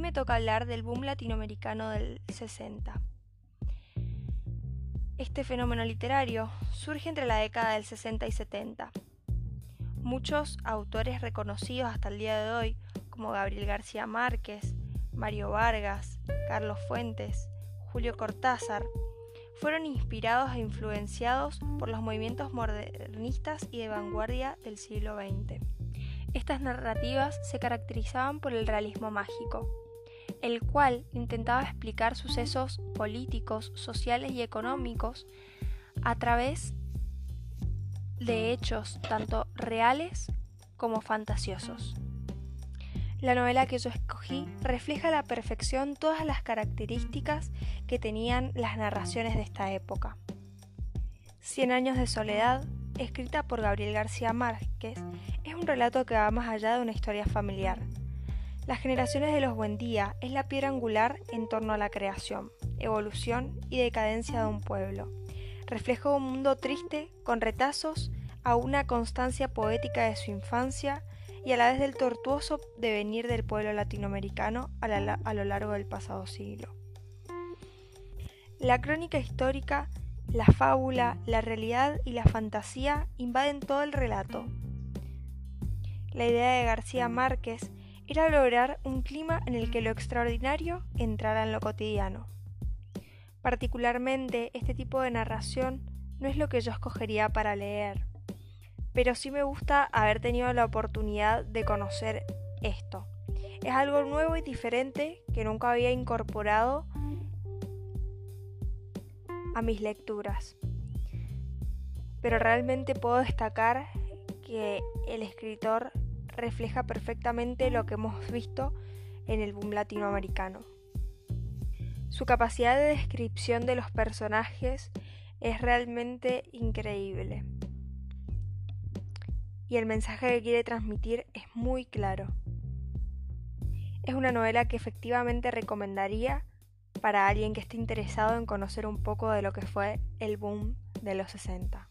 me toca hablar del boom latinoamericano del 60. Este fenómeno literario surge entre la década del 60 y 70. Muchos autores reconocidos hasta el día de hoy, como Gabriel García Márquez, Mario Vargas, Carlos Fuentes, Julio Cortázar, fueron inspirados e influenciados por los movimientos modernistas y de vanguardia del siglo XX. Estas narrativas se caracterizaban por el realismo mágico, el cual intentaba explicar sucesos políticos, sociales y económicos a través de hechos tanto reales como fantasiosos. La novela que yo escogí refleja a la perfección todas las características que tenían las narraciones de esta época. Cien años de soledad, escrita por Gabriel García Márquez, es un relato que va más allá de una historia familiar. Las generaciones de los Buendía es la piedra angular en torno a la creación, evolución y decadencia de un pueblo. Refleja un mundo triste con retazos a una constancia poética de su infancia y a la vez del tortuoso devenir del pueblo latinoamericano a, a lo largo del pasado siglo. La crónica histórica, la fábula, la realidad y la fantasía invaden todo el relato. La idea de García Márquez era lograr un clima en el que lo extraordinario entrara en lo cotidiano. Particularmente este tipo de narración no es lo que yo escogería para leer, pero sí me gusta haber tenido la oportunidad de conocer esto. Es algo nuevo y diferente que nunca había incorporado a mis lecturas. Pero realmente puedo destacar que el escritor refleja perfectamente lo que hemos visto en el boom latinoamericano. Su capacidad de descripción de los personajes es realmente increíble y el mensaje que quiere transmitir es muy claro. Es una novela que efectivamente recomendaría para alguien que esté interesado en conocer un poco de lo que fue el boom de los 60.